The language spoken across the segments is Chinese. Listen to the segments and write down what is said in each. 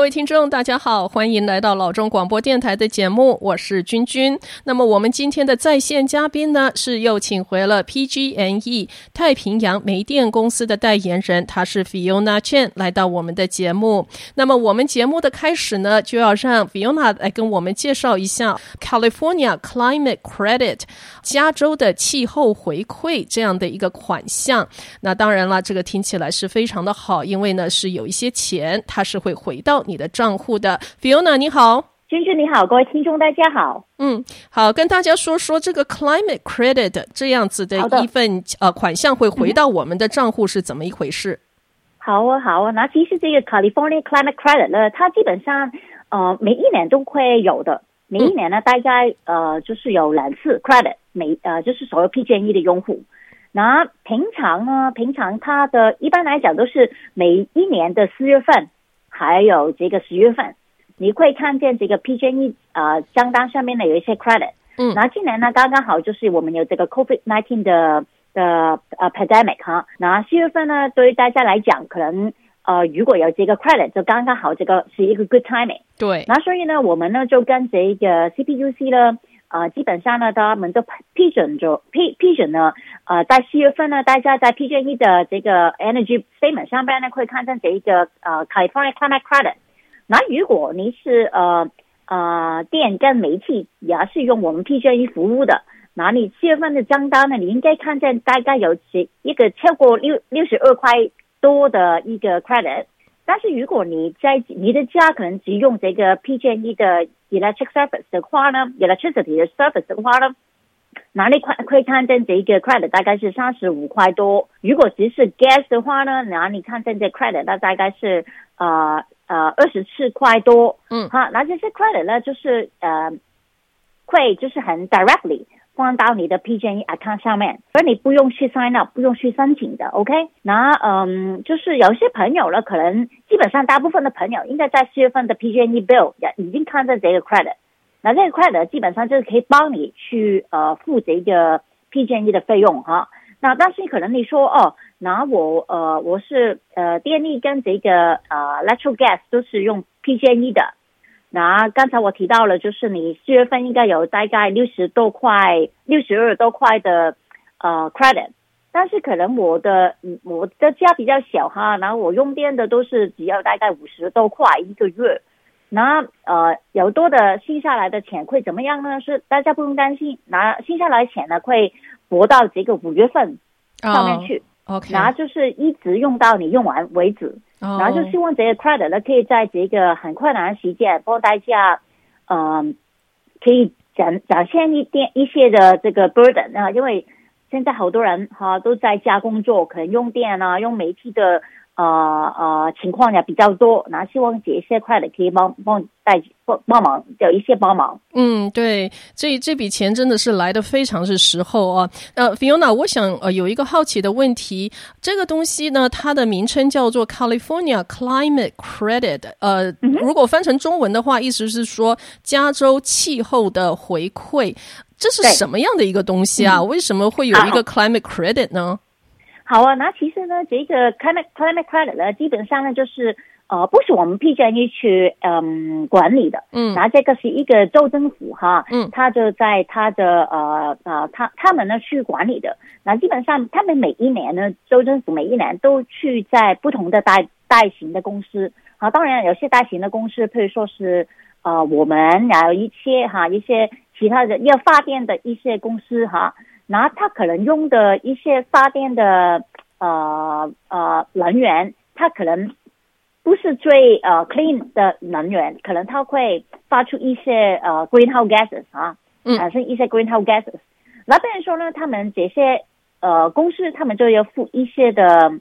各位听众，大家好，欢迎来到老中广播电台的节目，我是君君。那么我们今天的在线嘉宾呢，是又请回了 PGNE 太平洋煤电公司的代言人，他是 Fiona Chen 来到我们的节目。那么我们节目的开始呢，就要让 Fiona 来跟我们介绍一下 California Climate Credit 加州的气候回馈这样的一个款项。那当然了，这个听起来是非常的好，因为呢是有一些钱，它是会回到你的账户的，Fiona 你好，君君你好，各位听众大家好，嗯，好，跟大家说说这个 climate credit 这样子的一份呃款项会回到我们的账户是怎么一回事？好啊，好啊，那其实这个 California climate credit 呢，它基本上呃每一年都会有的，每一年呢大概呃就是有两次 credit，每呃就是所有 PG&E 的用户，那平常呢，平常它的一般来讲都是每一年的四月份。还有这个十月份，你会看见这个 PG&E 啊账单上面呢有一些 credit，嗯，然后今年呢刚刚好就是我们有这个 COVID nineteen 的的呃 pandemic 哈，那十月份呢对于大家来讲，可能呃如果有这个 credit 就刚刚好，这个是一个 good timing，对，那所以呢我们呢就跟这个 CPUC 呢。呃，基本上呢，他们都批准就批批准呢，呃，在四月份呢，大家在 PG&E 的这个 Energy Statement 上边呢，会看见这一个呃 California Climate Credit。那如果你是呃呃电跟煤气也是用我们 PG&E 服务的，那你四月份的账单呢，你应该看见大概有几一个超过六六十二块多的一个 credit。但是如果你在你的家可能只用这个 PG&E 的 electric service 的话呢，electricity 的 service 的话呢，哪里快可以看见这个 credit 大概是三十五块多。如果只是 gas 的话呢，哪里看见这 credit 那大概是呃呃二十四块多。嗯，好，那这些 credit 呢就是呃会就是很 directly。放到你的 PG&E account 上面，而你不用去 sign up，不用去申请的，OK？那嗯，就是有些朋友呢，可能基本上大部分的朋友应该在四月份的 PG&E bill 也已经看到这个 credit，那这个 credit 基本上就是可以帮你去呃付这个 PG&E 的费用哈。那但是可能你说哦，那我呃我是呃电力跟这个呃 natural gas 都是用 PG&E 的。那刚才我提到了，就是你四月份应该有大概六十多块、六十二多块的呃 credit，但是可能我的我的家比较小哈，然后我用电的都是只要大概五十多块一个月，那呃有多的剩下来的钱会怎么样呢？是大家不用担心，拿剩下来的钱呢会拨到这个五月份上面去，OK，然后就是一直用到你用完为止。Oh. 然后就希望这个 credit 呢，可以在这个很困难的时间帮大家，嗯、呃，可以展展现一点一些的这个 burden 啊，因为现在好多人哈、啊、都在家工作，可能用电啊、用煤气的。呃呃，情况也比较多，那希望这些快的可以帮帮带帮帮忙，有一些帮忙。嗯，对，这这笔钱真的是来的非常是时候啊。呃，Fiona，我想呃有一个好奇的问题，这个东西呢，它的名称叫做 California Climate Credit，呃，嗯、如果翻成中文的话，意思是说加州气候的回馈，这是什么样的一个东西啊？嗯、为什么会有一个 Climate Credit 呢？好啊，那其实呢，这个 climate climate credit 呢，基本上呢就是呃，不是我们 PG&E 去嗯管理的，嗯，那这个是一个州政府哈，嗯，他就在他的呃呃，他他们呢去管理的。那基本上他们每一年呢，州政府每一年都去在不同的大大型的公司，啊，当然有些大型的公司，譬如说是呃我们，然后一些哈一些其他的要发电的一些公司哈。那他可能用的一些发电的呃呃能源，它可能不是最呃 clean 的能源，可能它会发出一些呃 greenhouse gases 啊，产生一些 greenhouse gases。那比如说呢，他们这些呃公司，他们就要付一些的，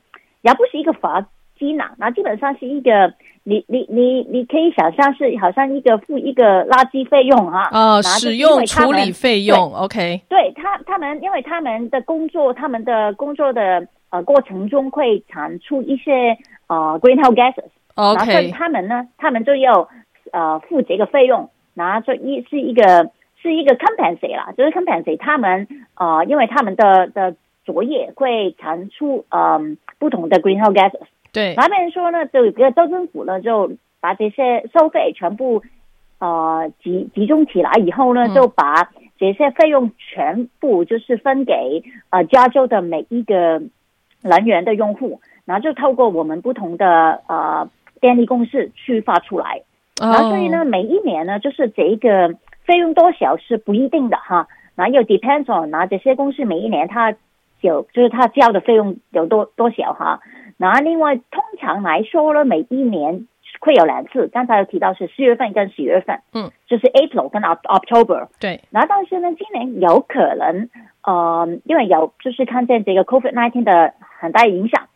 也不是一个罚金呐，那基本上是一个。你你你你可以想象是好像一个付一个垃圾费用啊，呃，使用处理费用，OK，对他他们因为他们的工作，他们的工作的呃过程中会产出一些呃 greenhouse gases，OK，然后他们呢，他们就要呃付这个费用，然后就一是一个是一个 compensate 啦，就是 compensate 他们呃因为他们的的作业会产出呃不同的 greenhouse gases。对，那边说呢，就这个州政府呢，就把这些收费全部呃集集中起来以后呢，就把这些费用全部就是分给呃加州的每一个能源的用户，然后就透过我们不同的呃电力公司去发出来。然后所以呢，每一年呢，就是这个费用多少是不一定的哈，然后又 depends on 那这些公司每一年它有就是它交的费用有多多少哈。然后另外通常来说呢，每一年会有两次，刚才有提到是四月份跟十月份，嗯，就是 April 跟 October。对。然后但是呢，今年有可能呃，因为有就是看见这个 COVID nineteen 的很大影响，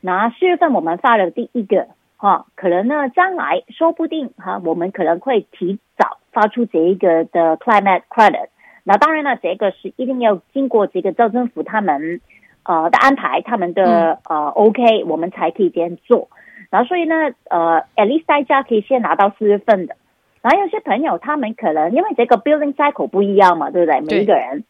那四月份我们发了第一个。哈，可能呢，将来说不定哈，我们可能会提早发出这一个的 climate credit。那当然了，这个是一定要经过这个州政府他们呃的安排，他们的呃 OK，我们才可以这样做。然后所以呢，呃，at least 大家可以先拿到四月份的。然后有些朋友他们可能因为这个 building cycle 不一样嘛，对不对？每一个人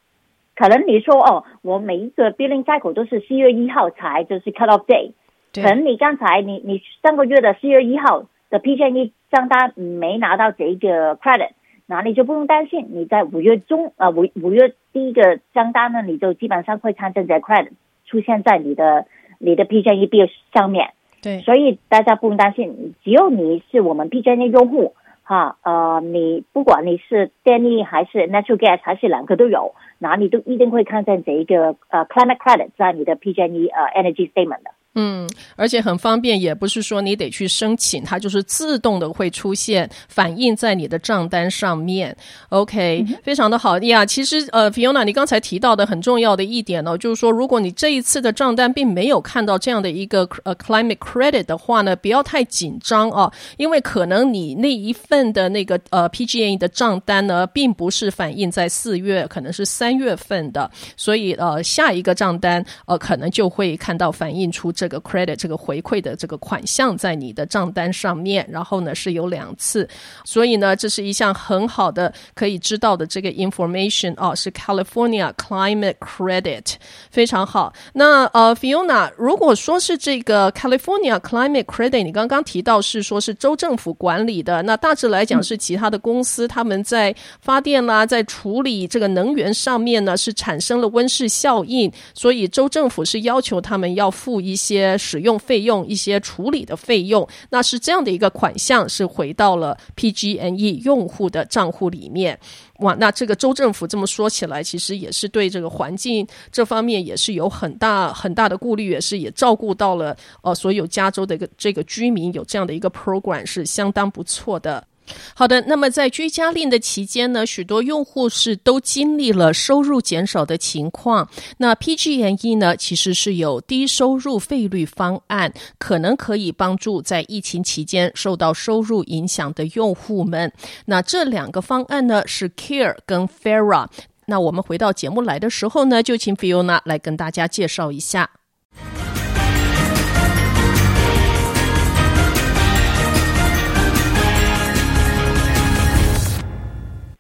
可能你说哦，我每一个 building cycle 都是四月一号才就是 cut off day。可能你刚才你你上个月的四月一号的 PG&E 账单没拿到这一个 credit，那你就不用担心，你在五月中啊五五月第一个账单呢，你就基本上会看见这 credit 出现在你的你的 PJE bill 上面。对，所以大家不用担心，只要你是我们 PJE 用户哈，呃，你不管你是电力还是 natural gas 还是两个都有，那你都一定会看见这一个呃 climate credit 在你的 PJE 呃 energy statement 的。嗯，而且很方便，也不是说你得去申请，它就是自动的会出现，反映在你的账单上面。OK，嗯、非常的好呀。其实呃，Fiona，你刚才提到的很重要的一点呢、哦，就是说，如果你这一次的账单并没有看到这样的一个呃 climate credit 的话呢，不要太紧张啊，因为可能你那一份的那个呃 PGA 的账单呢，并不是反映在四月，可能是三月份的，所以呃，下一个账单呃，可能就会看到反映出这个。这个 credit 这个回馈的这个款项在你的账单上面，然后呢是有两次，所以呢这是一项很好的可以知道的这个 information 哦，是 California Climate Credit，非常好。那呃 Fiona，如果说是这个 California Climate Credit，你刚刚提到是说是州政府管理的，那大致来讲是其他的公司、嗯、他们在发电啦，在处理这个能源上面呢是产生了温室效应，所以州政府是要求他们要付一些。些使用费用、一些处理的费用，那是这样的一个款项，是回到了 PG&E 用户的账户里面。哇，那这个州政府这么说起来，其实也是对这个环境这方面也是有很大很大的顾虑，也是也照顾到了呃所有加州的一个这个居民有这样的一个 program 是相当不错的。好的，那么在居家令的期间呢，许多用户是都经历了收入减少的情况。那 PG&E 呢，其实是有低收入费率方案，可能可以帮助在疫情期间受到收入影响的用户们。那这两个方案呢，是 Care 跟 Farah。那我们回到节目来的时候呢，就请 Fiona 来跟大家介绍一下。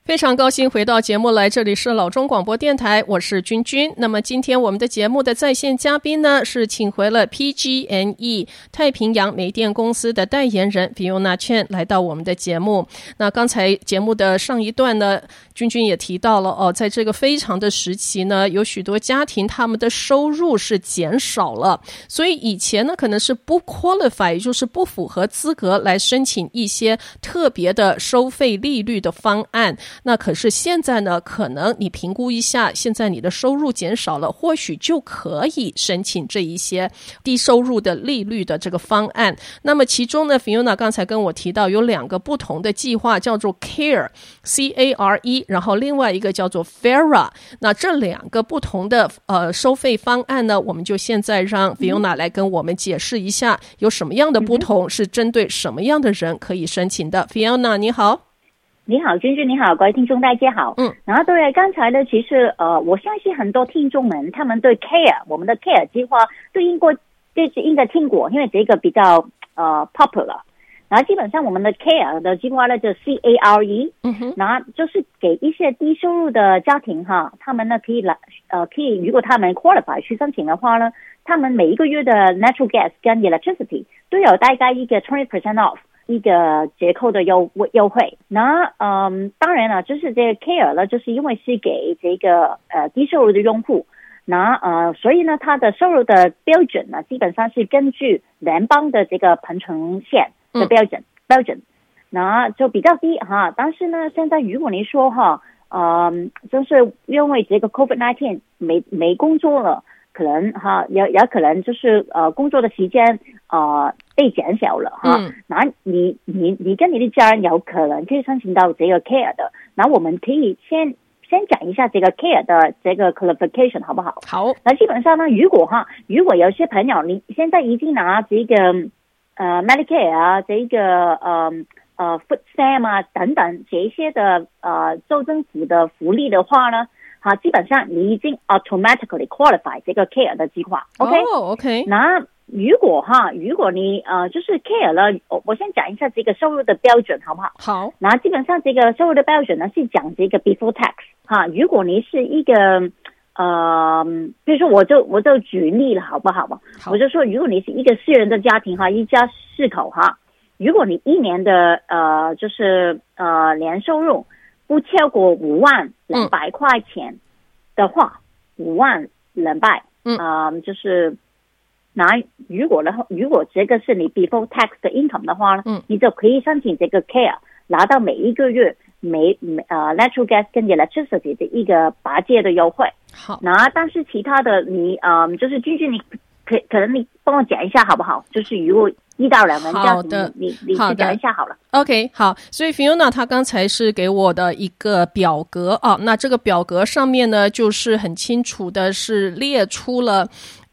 非常高兴回到节目来，这里是老中广播电台，我是君君。那么今天我们的节目的在线嘉宾呢，是请回了 PG&E 太平洋煤电公司的代言人 Fiona Chen 来到我们的节目。那刚才节目的上一段呢，君君也提到了哦，在这个非常的时期呢，有许多家庭他们的收入是减少了，所以以前呢可能是不 qualify，也就是不符合资格来申请一些特别的收费利率的方案。那可是现在呢，可能你评估一下，现在你的收入减少了，或许就可以申请这一些低收入的利率的这个方案。那么其中呢，Fiona 刚才跟我提到有两个不同的计划，叫做 Care，C A R E，然后另外一个叫做 Farah。那这两个不同的呃收费方案呢，我们就现在让 Fiona 来跟我们解释一下有什么样的不同，是针对什么样的人可以申请的。Fiona，你好。你好，君君，你好，各位听众大家好。嗯，然后对刚才呢，其实呃，我相信很多听众们他们对 Care 我们的 Care 计划对应过就是应该听过，因为这个比较呃 popular。然后基本上我们的 Care 的计划呢，就 C A R E，嗯哼，然后就是给一些低收入的家庭哈，他们呢可以来呃可以，如果他们 qualify 去申请的话呢，他们每一个月的 natural gas 跟 electricity 都有大概一个 twenty percent off。一个折扣的优优惠。那嗯，当然了，就是这个 Care 呢，就是因为是给这个呃低收入的用户，那呃，所以呢，它的收入的标准呢，基本上是根据联邦的这个贫穷线的标准、嗯、标准，那就比较低哈。但是呢，现在如果你说哈，嗯，就是因为这个 Covid nineteen 没没工作了。可能哈，也也可能就是呃，工作的时间呃被减少了哈。嗯。那你你你跟你的家人有可能可以申请到这个 care 的。那我们可以先先讲一下这个 care 的这个 qualification 好不好？好。那基本上呢，如果哈，如果有些朋友你现在已经拿这个呃 Medicare 啊，这个呃呃 Food Stamp 啊等等这些的呃州政府的福利的话呢。好，基本上你已经 automatically qualify 这个 care 的计划，OK？OK。Oh, okay. 那如果哈，如果你呃就是 care 了，我我先讲一下这个收入的标准，好不好？好。那基本上这个收入的标准呢是讲这个 before tax 哈。如果你是一个呃，比如说我就我就举例了，好不好吧？好。我就说，如果你是一个私人的家庭哈，一家四口哈，如果你一年的呃就是呃年收入。不超过五万两百块钱的话，五、嗯、万两百，嗯、呃，就是拿如果的话，如果这个是你 before tax 的 income 的话呢，嗯，你就可以申请这个 care，拿到每一个月每每呃 natural gas 跟 electricity 的一个八折的优惠。好，那但是其他的你呃，就是君君，你可可能你帮我讲一下好不好？就是如果。一到两门这样子，好的，你你去讲一下好了。OK，好，所以 Fiona 她刚才是给我的一个表格啊，那这个表格上面呢，就是很清楚的是列出了。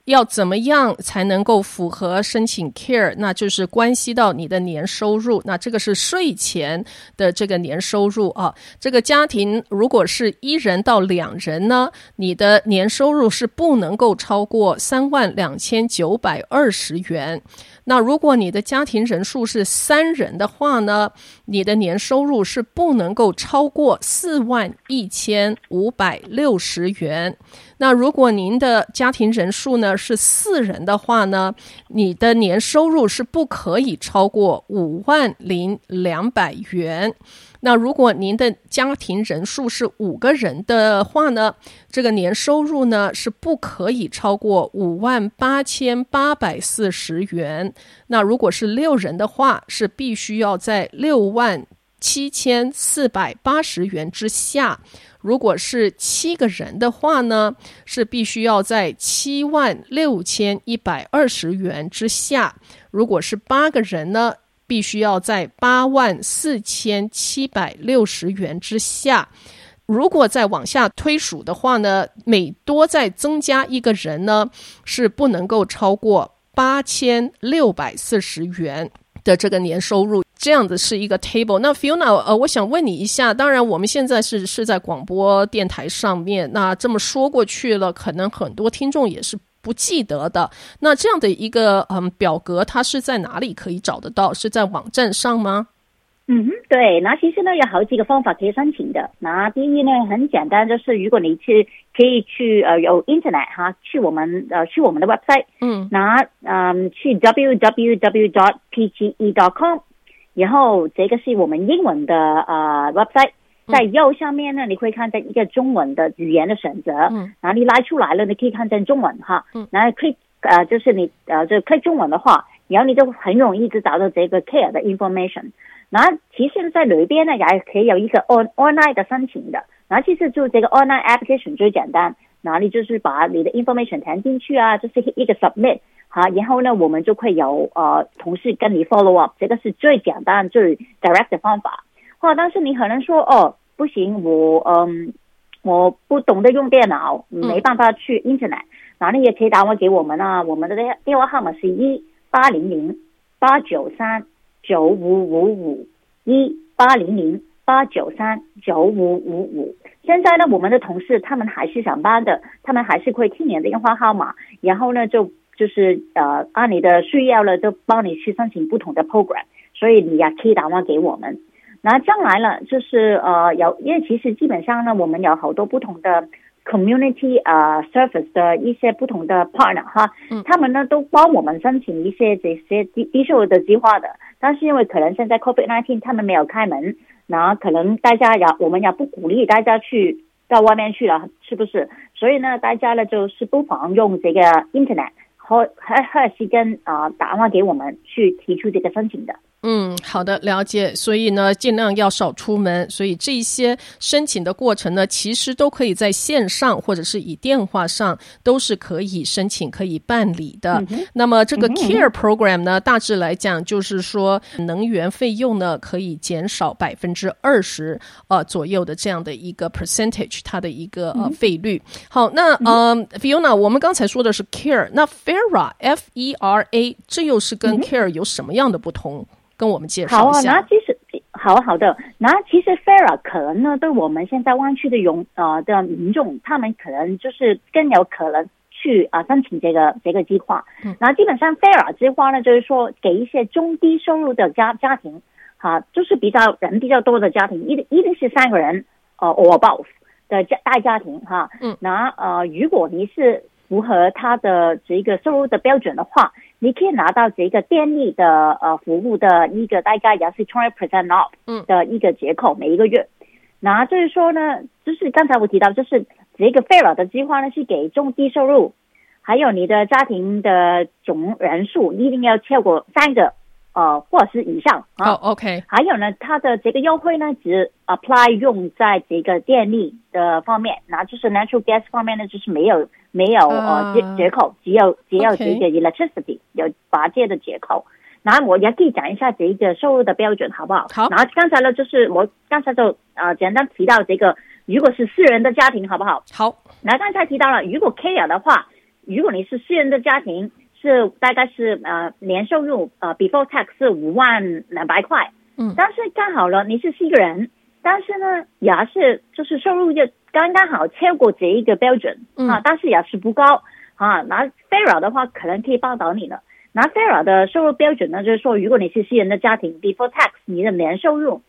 要怎么样才能够符合申请 Care？那就是关系到你的年收入。那这个是税前的这个年收入啊。这个家庭如果是一人到两人呢，你的年收入是不能够超过三万两千九百二十元。那如果你的家庭人数是三人的话呢，你的年收入是不能够超过四万一千五百六十元。那如果您的家庭人数呢是四人的话呢，你的年收入是不可以超过五万零两百元。那如果您的家庭人数是五个人的话呢，这个年收入呢是不可以超过五万八千八百四十元。那如果是六人的话，是必须要在六万七千四百八十元之下。如果是七个人的话呢，是必须要在七万六千一百二十元之下；如果是八个人呢，必须要在八万四千七百六十元之下。如果再往下推数的话呢，每多再增加一个人呢，是不能够超过八千六百四十元的这个年收入。这样子是一个 table。那 Fiona，呃，我想问你一下，当然我们现在是是在广播电台上面，那这么说过去了，可能很多听众也是不记得的。那这样的一个嗯表格，它是在哪里可以找得到？是在网站上吗？嗯哼，对。那其实呢，有好几个方法可以申请的。那第一呢，很简单，就是如果你去可以去呃有 internet 哈，去我们呃去我们的 website，嗯，那嗯去 www.pge.com。然后这个是我们英文的呃 website，在右上面呢，你会看见一个中文的语言的选择，嗯，然后你拉出来了，你可以看见中文哈，嗯，然后 click 呃就是你呃就 click 中文的话，然后你就很容易就找到这个 care 的 information。然后其实在里边呢，也可以有一个 on online 的申请的，然后其实就这个 online application 最简单，哪里就是把你的 information 填进去啊，就是一个 submit。好，然后呢，我们就会有呃同事跟你 follow up，这个是最简单最 direct 的方法。但是你可能说哦，不行，我嗯我不懂得用电脑，没办法去 internet，那你也可以打电话给我们啊，我们的电话号码是一八零零八九三九五五五一八零零八九三九五五五。现在呢，我们的同事他们还是上班的，他们还是会听你的电话号码，然后呢就。就是呃，按你的需要了，都帮你去申请不同的 program，所以你也可以打电话给我们。那将来呢，就是呃，有因为其实基本上呢，我们有好多不同的 community 啊、uh, service 的一些不同的 partner 哈，嗯、他们呢都帮我们申请一些这些低低收入的计划的，但是因为可能现在 COVID nineteen 他们没有开门，那可能大家要我们也不鼓励大家去到外面去了，是不是？所以呢，大家呢就是不妨用这个 internet 和和和是跟啊打电话给我们去提出这个申请的。嗯，好的，了解。所以呢，尽量要少出门。所以这一些申请的过程呢，其实都可以在线上或者是以电话上都是可以申请、可以办理的。嗯、那么这个 Care Program 呢，大致来讲就是说，能源费用呢可以减少百分之二十呃左右的这样的一个 percentage，它的一个呃费率。好，那呃 Fiona，我们刚才说的是 Care，那 Fera F E R A，这又是跟 Care 有什么样的不同？跟我们介绍一下。好啊，那其实好好的，那其实 FERA 可能呢，对我们现在湾区的用呃的民众，他们可能就是更有可能去啊、呃、申请这个这个计划。嗯，然后基本上 FERA 计划呢，就是说给一些中低收入的家家庭，哈、啊，就是比较人比较多的家庭，一定一定是三个人呃 or above 的家大家庭哈。啊、嗯，那呃，如果你是符合他的这个收入的标准的话。你可以拿到这个电力的呃服务的一个大概也是 twenty percent off 的一个折扣，每一个月。那就是说呢，就是刚才我提到，就是这个 Fair 的计划呢是给中低收入，还有你的家庭的总人数一定要超过三个。呃，或者是以上啊。哦，OK。还有呢，它的这个优惠呢，只 apply 用在这个电力的方面，那就是 natural gas 方面呢，就是没有没有呃折折扣，只有只有这个 electricity 有八折的折扣。然后我也可以讲一下这个收入的标准，好不好？好。然后刚才呢，就是我刚才就呃简单提到这个，如果是私人的家庭，好不好？好。那刚才提到了，如果 care 的话，如果你是私人的家庭。是大概是呃年收入呃 before tax 是五万两百块，嗯，但是刚好了，你是四个人，但是呢也是就是收入就刚刚好超过这一个标准，嗯啊，但是也是不高啊。那 FERA 的话可能可以帮到你了。那 FERA 的收入标准呢，就是说如果你是私人的家庭 before tax，你的年收入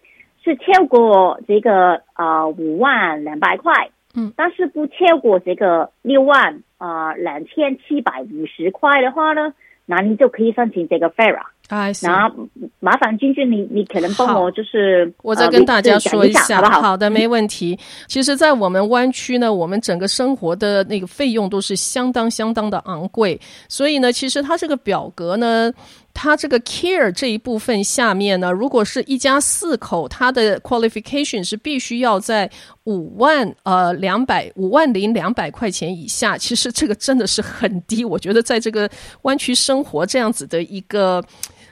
是超过这个呃五万两百块。嗯，但是不超过这个六万啊两千七百五十块的话呢，那你就可以申请这个 FERA。啊，那麻烦君君，你你可能帮我就是，我再跟大家说一下，呃、好不好？好的，没问题。其实，在我们湾区呢，我们整个生活的那个费用都是相当相当的昂贵，所以呢，其实它这个表格呢。它这个 care 这一部分下面呢，如果是一家四口，它的 qualification 是必须要在五万呃两百五万零两百块钱以下。其实这个真的是很低，我觉得在这个湾区生活这样子的一个。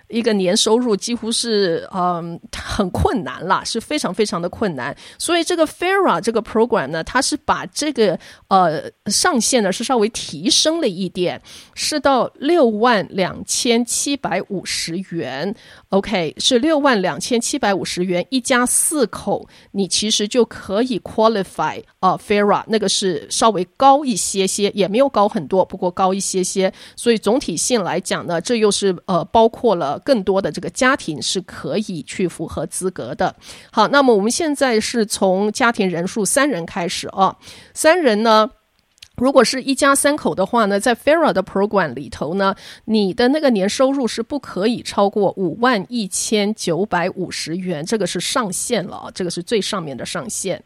一个年收入几乎是嗯很困难啦，是非常非常的困难。所以这个 FERA 这个 program 呢，它是把这个呃上限呢是稍微提升了一点，是到六万两千七百五十元。OK，是六万两千七百五十元，一家四口，你其实就可以 qualify 啊 FERA 那个是稍微高一些些，也没有高很多，不过高一些些。所以总体性来讲呢，这又是呃包括了。更多的这个家庭是可以去符合资格的。好，那么我们现在是从家庭人数三人开始啊，三人呢。如果是一家三口的话呢，在 FERA 的 program 里头呢，你的那个年收入是不可以超过五万一千九百五十元，这个是上限了啊，这个是最上面的上限。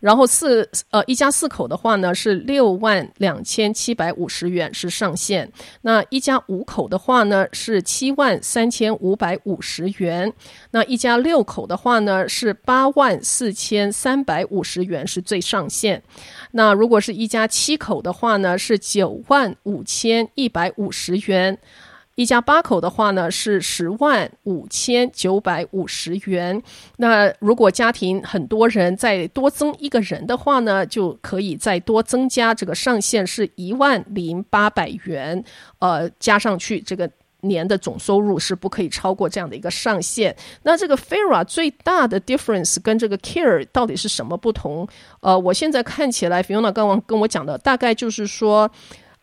然后四呃一家四口的话呢，是六万两千七百五十元是上限。那一家五口的话呢，是七万三千五百五十元。那一家六口的话呢，是八万四千三百五十元是最上限。那如果是一家七口的话呢，是九万五千一百五十元；一家八口的话呢，是十万五千九百五十元。那如果家庭很多人，再多增一个人的话呢，就可以再多增加这个上限，是一万零八百元。呃，加上去这个。年的总收入是不可以超过这样的一个上限。那这个 Fira 最大的 difference 跟这个 Care 到底是什么不同？呃，我现在看起来，Fiona 刚刚跟我讲的大概就是说，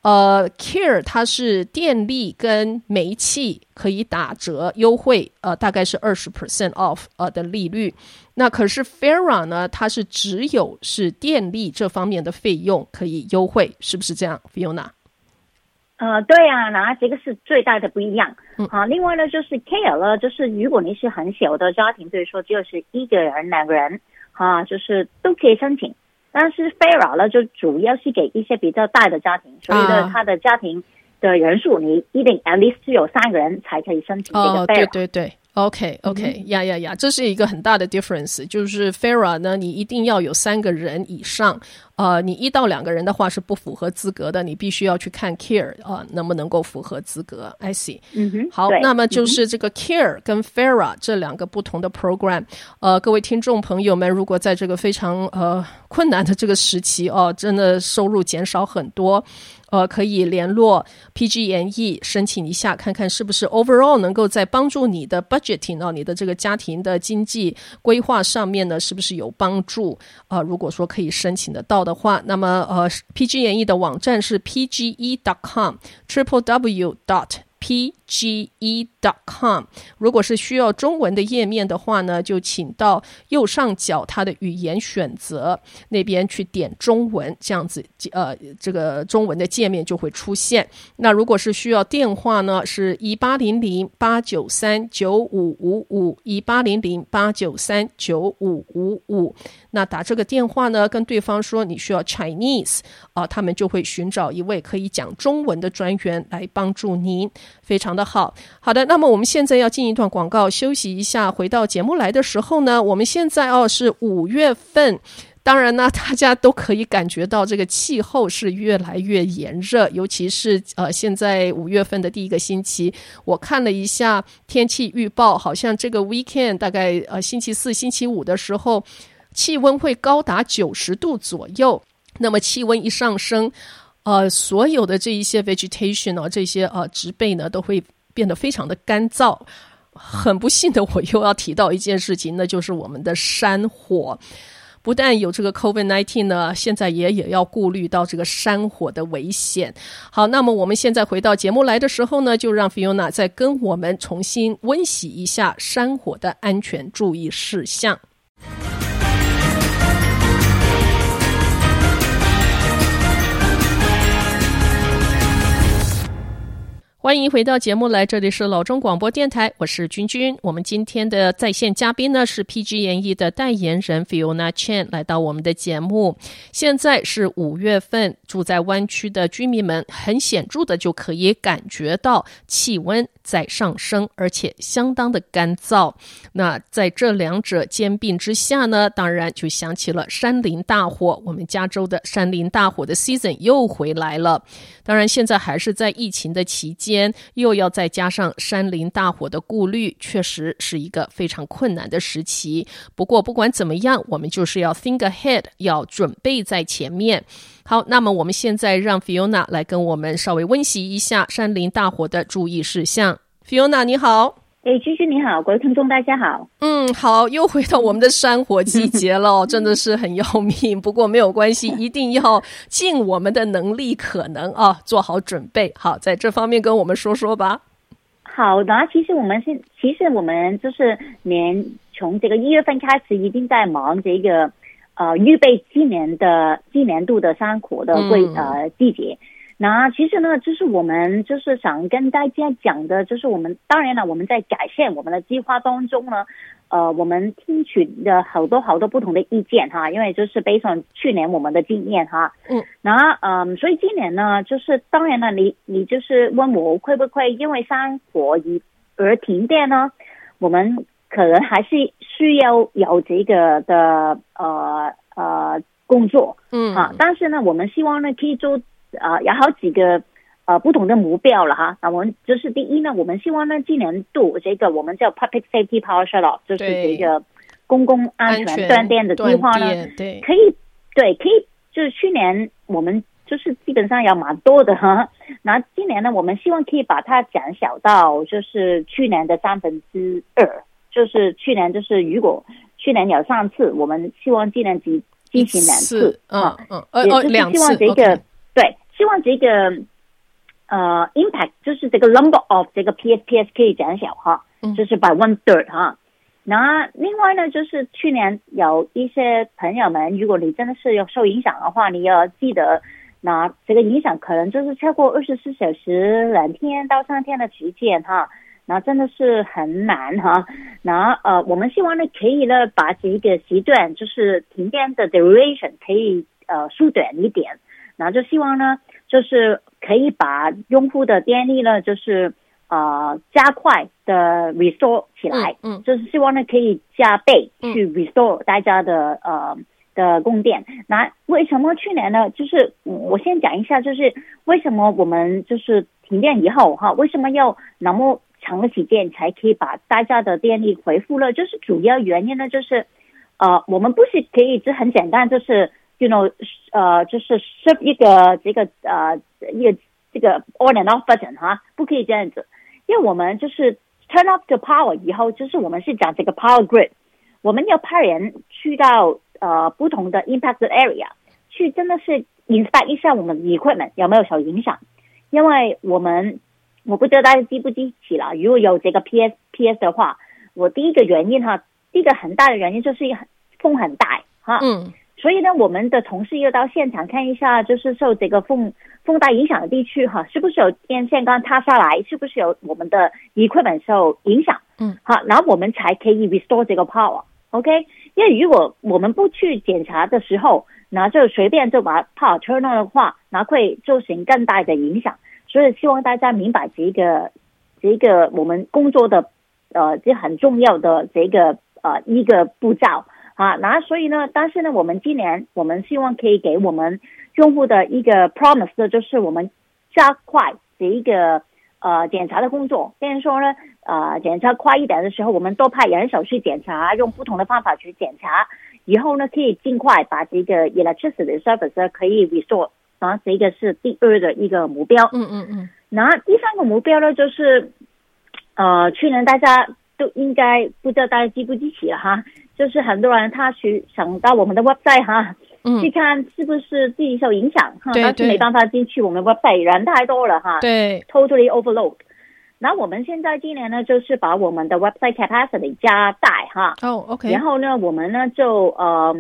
呃，Care 它是电力跟煤气可以打折优惠，呃，大概是二十 percent off 呃的利率。那可是 Fera 呢，它是只有是电力这方面的费用可以优惠，是不是这样，Fiona？呃，对啊，那这个是最大的不一样。嗯，好，另外呢，就是 Care 呢，就是如果你是很小的家庭，比如说就是一个人、两个人，哈，就是都可以申请。但是 Fera 呢，就主要是给一些比较大的家庭，所以呢，他的家庭的人数你一定 at least 有三个人才可以申请这个 Fera。哦，对对对。OK，OK，呀呀呀，这是一个很大的 difference，就是 FERA 呢，你一定要有三个人以上，呃，你一到两个人的话是不符合资格的，你必须要去看 CARE 啊、呃，能不能够符合资格？I see，嗯哼，好，那么就是这个 CARE 跟 FERA 这两个不同的 program，呃，各位听众朋友们，如果在这个非常呃困难的这个时期哦、呃，真的收入减少很多。呃，可以联络 PG&E 申请一下，看看是不是 overall 能够在帮助你的 budgeting 哦，你的这个家庭的经济规划上面呢，是不是有帮助？呃，如果说可以申请得到的话，那么呃，PG&E 的网站是 pge.com，triple w dot。pge.com，如果是需要中文的页面的话呢，就请到右上角它的语言选择那边去点中文，这样子，呃，这个中文的界面就会出现。那如果是需要电话呢，是一八零零八九三九五五五一八零零八九三九五五五。那打这个电话呢，跟对方说你需要 Chinese 啊、他们就会寻找一位可以讲中文的专员来帮助您。非常的好，好的。那么我们现在要进一段广告，休息一下。回到节目来的时候呢，我们现在哦是五月份，当然呢，大家都可以感觉到这个气候是越来越炎热，尤其是呃，现在五月份的第一个星期，我看了一下天气预报，好像这个 weekend 大概呃星期四、星期五的时候，气温会高达九十度左右。那么气温一上升。呃，所有的这一些 vegetation 啊，这些呃植被呢，都会变得非常的干燥。很不幸的，我又要提到一件事情，那就是我们的山火。不但有这个 COVID-19 呢，现在也也要顾虑到这个山火的危险。好，那么我们现在回到节目来的时候呢，就让 Fiona 再跟我们重新温习一下山火的安全注意事项。欢迎回到节目来，这里是老中广播电台，我是君君。我们今天的在线嘉宾呢是 PG&E 的代言人 Fiona Chen 来到我们的节目。现在是五月份，住在湾区的居民们很显著的就可以感觉到气温在上升，而且相当的干燥。那在这两者兼并之下呢，当然就想起了山林大火。我们加州的山林大火的 season 又回来了。当然，现在还是在疫情的期间。又要再加上山林大火的顾虑，确实是一个非常困难的时期。不过不管怎么样，我们就是要 think ahead，要准备在前面。好，那么我们现在让 Fiona 来跟我们稍微温习一下山林大火的注意事项。Fiona 你好。哎，君君你好，各位听众大家好。嗯，好，又回到我们的山火季节了，真的是很要命。不过没有关系，一定要尽我们的能力可能啊，做好准备。好，在这方面跟我们说说吧。好的，其实我们是其实我们就是年从这个一月份开始，一定在忙这个呃预备今年的今年度的山火的季、嗯、呃季节。那其实呢，就是我们就是想跟大家讲的，就是我们当然了，我们在改善我们的计划当中呢，呃，我们听取了好多好多不同的意见哈，因为就是 based 去年我们的经验哈，嗯，那嗯、呃，所以今年呢，就是当然了，你你就是问我会不会因为山火而而停电呢？我们可能还是需要有这个的呃呃工作，嗯，啊，但是呢，我们希望呢可以做。啊、呃，有好几个呃不同的目标了哈。那我们就是第一呢，我们希望呢今年度这个我们叫 Public Safety Power Shutoff，就是这个公共安全断电的计划呢，对，可以对可以，就是去年我们就是基本上要蛮多的哈。那今年呢，我们希望可以把它减小到就是去年的三分之二，就是去年就是如果去年有三次，我们希望今年只进行两次，嗯嗯，也就是希望这个。对，希望这个呃，impact 就是这个 number of 这个 PSPS 可以减小哈，就是 by one third 哈。那另外呢，就是去年有一些朋友们，如果你真的是有受影响的话，你要记得，那这个影响可能就是超过二十四小时两天到三天的时间哈。那真的是很难哈。那呃，我们希望呢，可以呢，把这个时段就是停电的 duration 可以呃缩短一点。那就希望呢，就是可以把用户的电力呢，就是呃加快的 restore 起来。嗯，嗯就是希望呢，可以加倍去 restore 大家的呃的供电。那为什么去年呢？就是我先讲一下，就是为什么我们就是停电以后哈，为什么要那么长的时间才可以把大家的电力恢复了，就是主要原因呢，就是呃，我们不是可以就很简单，就是 you know 呃，就是 shift 一个这个呃一个这个 on and off button 哈，不可以这样子，因为我们就是 turn off the power 以后，就是我们是讲这个 power grid，我们要派人去到呃不同的 impacted area 去，真的是 inspect 一下我们 equipment 有没有受影响，因为我们。我不知道大家记不记起了，如果有这个 P S P S 的话，我第一个原因哈，第一个很大的原因就是风很大哈，嗯，所以呢，我们的同事又到现场看一下，就是受这个风风大影响的地区哈，是不是有电线杆塌下来，是不是有我们的 equipment 受影响，嗯，好，然后我们才可以 restore 这个 power，OK，因为如果我们不去检查的时候，那就随便就把 power turn on 的话，那会造成更大的影响。所以希望大家明白这个这个我们工作的呃这很重要的这个呃一个步骤啊，那所以呢，但是呢，我们今年我们希望可以给我们用户的一个 promise 的就是我们加快这一个呃检查的工作，比如说呢呃检查快一点的时候，我们多派人手去检查，用不同的方法去检查，以后呢可以尽快把这个 electricity service 可以 restore。啊，这个是第二的一个目标。嗯嗯嗯。然后第三个目标呢，就是，呃，去年大家都应该不知道大家记不记起了哈，就是很多人他去想到我们的 website 哈，嗯，去看是不是自己受影响哈，但是没办法进去我们的 website，人太多了哈，对，totally overload。那我们现在今年呢，就是把我们的 website capacity 加大哈。哦，OK。然后呢，我们呢就呃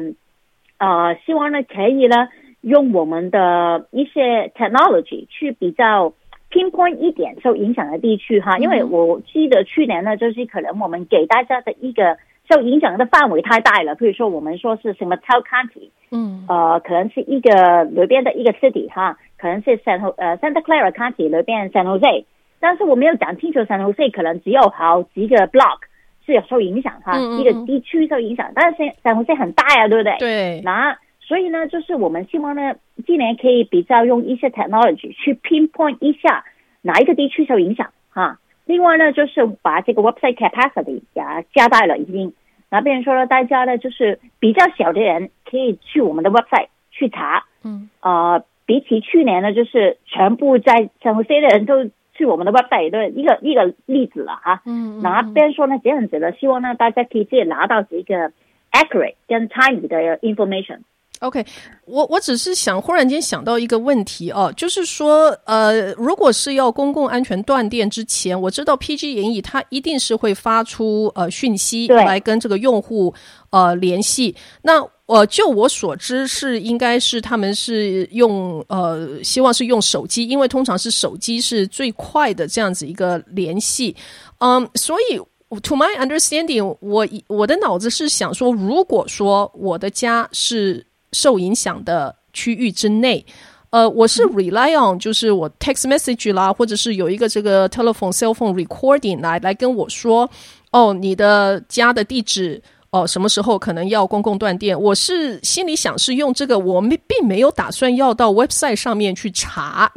呃，希望呢可以呢。用我们的一些 technology 去比较 pinpoint 一点受影响的地区哈，因为我记得去年呢，就是可能我们给大家的一个受影响的范围太大了，比如说我们说是什么 South County，嗯，呃，可能是一个里边的一个 city 哈，可能是 San 呃 Santa Clara County 里边 San Jose，但是我没有讲清楚 San Jose 可能只有好几个 block 是有受影响哈，嗯嗯一个地区受影响，但是 San Jose 很大呀，对不对？对，那。所以呢，就是我们希望呢，今年可以比较用一些 technology 去 pinpoint 一下哪一个地区受影响哈。另外呢，就是把这个 website capacity 也加大了已经。那比如说呢，大家呢就是比较小的人可以去我们的 website 去查，嗯，呃，比起去年呢，就是全部在全世界的人都去我们的 website 的一个一个例子了哈。嗯，那比如说呢，这样子呢，希望呢大家可以自己拿到这个 accurate 跟 timely 的 information。OK，我我只是想忽然间想到一个问题哦，就是说，呃，如果是要公共安全断电之前，我知道 PG 研议它一定是会发出呃讯息来跟这个用户呃联系。那呃，就我所知是应该是他们是用呃，希望是用手机，因为通常是手机是最快的这样子一个联系。嗯，所以 to my understanding，我我的脑子是想说，如果说我的家是受影响的区域之内，呃，我是 rely on，就是我 text message 啦，或者是有一个这个 telephone cell phone recording 来来跟我说，哦，你的家的地址，哦，什么时候可能要公共断电？我是心里想是用这个，我们并没有打算要到 website 上面去查，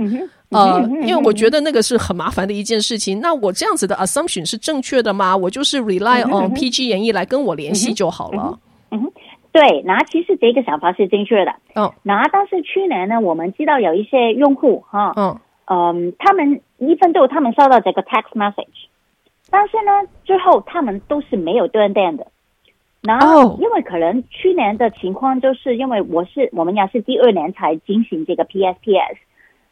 呃，因为我觉得那个是很麻烦的一件事情。那我这样子的 assumption 是正确的吗？我就是 rely on PG 演绎来跟我联系就好了。对，那其实这个想法是正确的。嗯，那但是去年呢，我们知道有一些用户哈，嗯嗯，他们一分都他们收到这个 text message，但是呢，最后他们都是没有断电的。然后因为可能去年的情况就是因为我是我们也是第二年才进行这个 PSPS，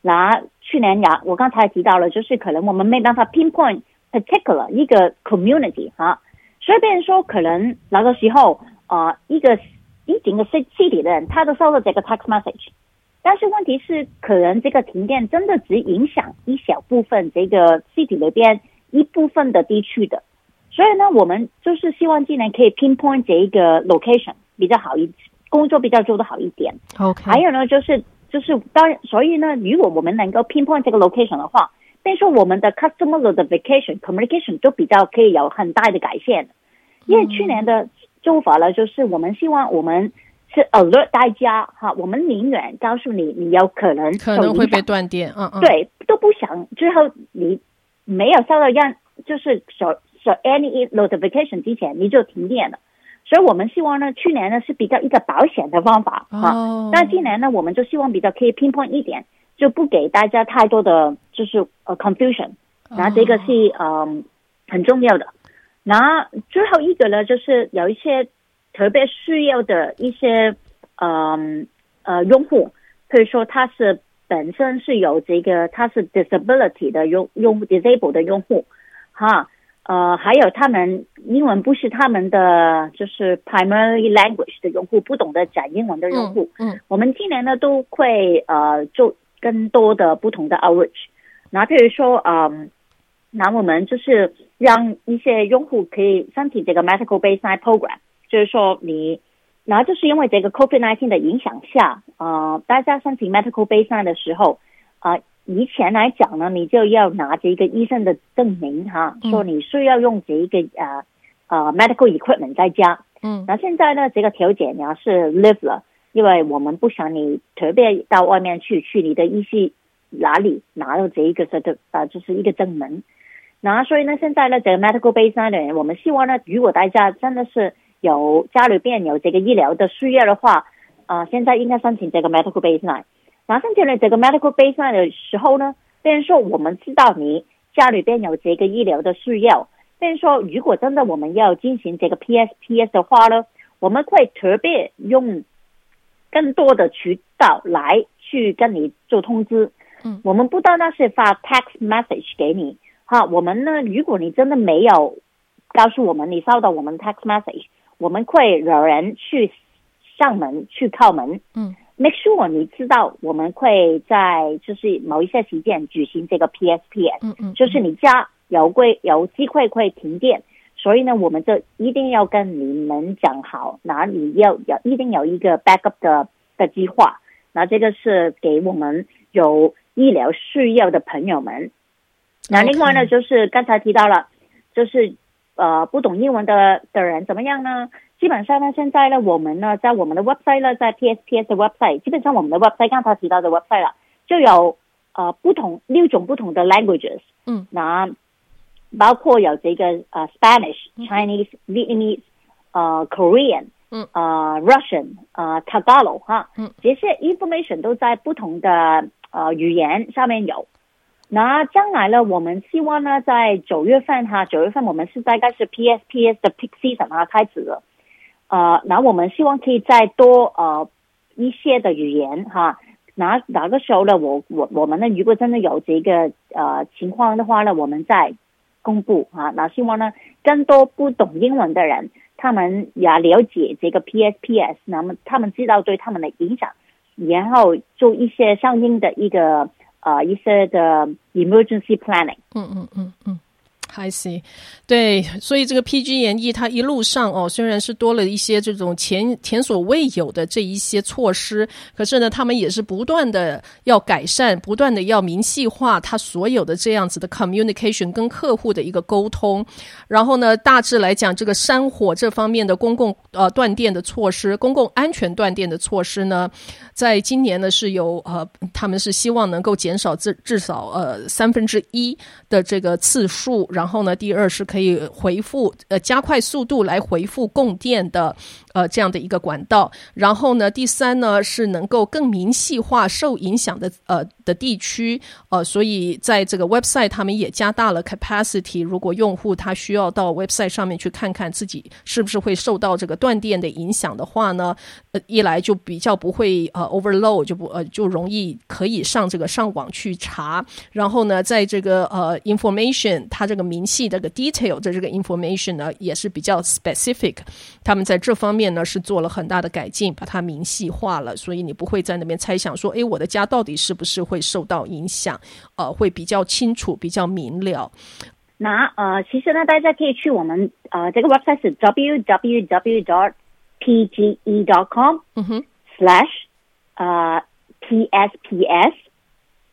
那去年呀，我刚才提到了，就是可能我们没办法 pinpoint particular 一个 community 哈，所以别人说可能那个时候啊、呃，一个一整个 city 的人，他都收到这个 text message，但是问题是，可能这个停电真的只影响一小部分这个 city 里边一部分的地区的，所以呢，我们就是希望今年可以 pinpoint 这一个 location 比较好一，工作比较做得好一点。OK，还有呢，就是。就是当然，所以呢，如果我们能够 pinpoint 这个 location 的话，变说我们的 customer notification communication 都比较可以有很大的改善。因为去年的做法呢，就是我们希望我们是 alert 大家哈，我们宁愿告诉你你有可能可能会被断电，嗯嗯，对，都不想最后你没有收到让就是说说 any notification 之前你就停电了。所以我们希望呢，去年呢是比较一个保险的方法啊。哦。那今年呢，我们就希望比较可以 pinpoint 一点，就不给大家太多的就是呃 confusion。那这个是嗯、呃、很重要的。那最后一个呢，就是有一些特别需要的一些嗯呃，呃用户，譬如说他是本身是有这个他是 disability 的用用 disable 的用户，哈。呃，还有他们英文不是他们的就是 primary language 的用户，不懂得讲英文的用户。嗯，嗯我们今年呢都会呃做更多的不同的 outreach。那譬如说，嗯，那我们就是让一些用户可以申请这个 medical baseline program，就是说你，然后就是因为这个 COVID-19 的影响下，呃，大家申请 medical baseline 的时候，啊、呃。以前来讲呢，你就要拿着一个医生的证明哈，说你需要用这一个呃呃 medical equipment 在家。嗯，那现在呢，这个条件呢是 live 了，因为我们不想你特别到外面去去你的医系哪里拿到这一个的呃就是一个证明。那所以呢，现在呢，这个 medical baseline 我们希望呢，如果大家真的是有家里边有这个医疗的需要的话，啊、呃，现在应该申请这个 medical baseline。拿上进来这个 medical baseline 的时候呢，别人说我们知道你家里边有这个医疗的需要，别人说如果真的我们要进行这个 PSPS 的话呢，我们会特别用更多的渠道来去跟你做通知。嗯，我们不单单是发 text message 给你，哈，我们呢，如果你真的没有告诉我们你收到我们 text message，我们会有人去上门去敲门。嗯。Make sure 你知道我们会在就是某一些时间举行这个 PSPS，嗯嗯，就是你家有会有机会会停电，所以呢，我们就一定要跟你们讲好，哪里要有一定有一个 backup 的的计划，那这个是给我们有医疗需要的朋友们。那另外呢，就是刚才提到了，就是呃不懂英文的的人怎么样呢？基本上呢，现在呢，我们呢，在我们的 website 呢，在 PSPS 的 website，基本上我们的 website 刚才提到的 website 了，就有呃不同六种不同的 languages，嗯，那包括有这个呃 Spanish、Chinese、Vietnamese、呃 Korean，嗯，呃 Russian，呃 Tagalog 哈，嗯，这些 information 都在不同的呃语言上面有。那将来呢，我们希望呢，在九月份哈，九月份我们是大概是 PSPS 的 peak season 啊开始了。呃，那我们希望可以再多呃一些的语言哈，哪哪个时候呢？我我我们呢，如果真的有这个呃情况的话呢，我们再公布哈。那希望呢，更多不懂英文的人，他们也了解这个 PSPS，那么他们知道对他们的影响，然后做一些相应的一个 呃一些的 emergency planning。嗯嗯嗯嗯。 I see，对，所以这个 PG&E 它一路上哦，虽然是多了一些这种前前所未有的这一些措施，可是呢，他们也是不断的要改善，不断的要明细化它所有的这样子的 communication 跟客户的一个沟通。然后呢，大致来讲，这个山火这方面的公共呃断电的措施，公共安全断电的措施呢，在今年呢是有呃，他们是希望能够减少至至少呃三分之一的这个次数。然后呢，第二是可以回复呃加快速度来回复供电的呃这样的一个管道。然后呢，第三呢是能够更明细化受影响的呃的地区，呃，所以在这个 website 他们也加大了 capacity。如果用户他需要到 website 上面去看看自己是不是会受到这个断电的影响的话呢，一来就比较不会呃 overload，就不呃就容易可以上这个上网去查。然后呢，在这个呃 information 它这个明细这个 detail 的这个 information 呢也是比较 specific。他们在这方面呢是做了很大的改进，把它明细化了，所以你不会在那边猜想说，诶，我的家到底是不是会受到影响？呃，会比较清楚，比较明了。那呃，其实呢，大家可以去我们呃这个 website 是 www.pge.com，嗯哼，slash 呃 PSPS，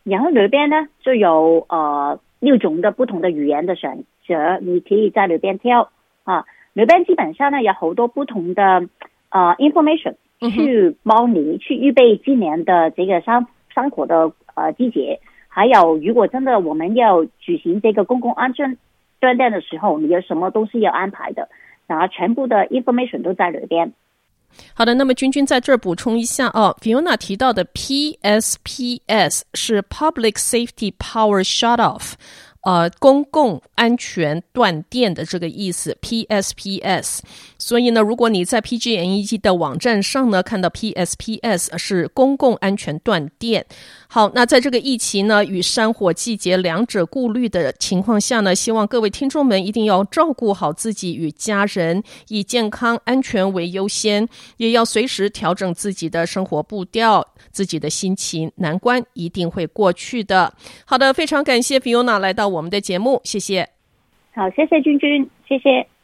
然后里边呢就有呃六种的不同的语言的选择，你可以在里边挑啊。里边基本上呢有好多不同的呃 information。去帮你去预备今年的这个山山火的呃季节，还有如果真的我们要举行这个公共安全断电的时候，你有什么东西要安排的，然后全部的 information 都在里边。好的，那么君君在这儿补充一下哦，Fiona 提到的 PSPS 是 Public Safety Power Shutoff。呃，公共安全断电的这个意思，PSPS。所以呢，如果你在 PG&E 的网站上呢看到 PSPS 是公共安全断电。好，那在这个疫情呢与山火季节两者顾虑的情况下呢，希望各位听众们一定要照顾好自己与家人，以健康安全为优先，也要随时调整自己的生活步调，自己的心情，难关一定会过去的。好的，非常感谢 Fiona 来到我们的节目，谢谢。好，谢谢君君，谢谢。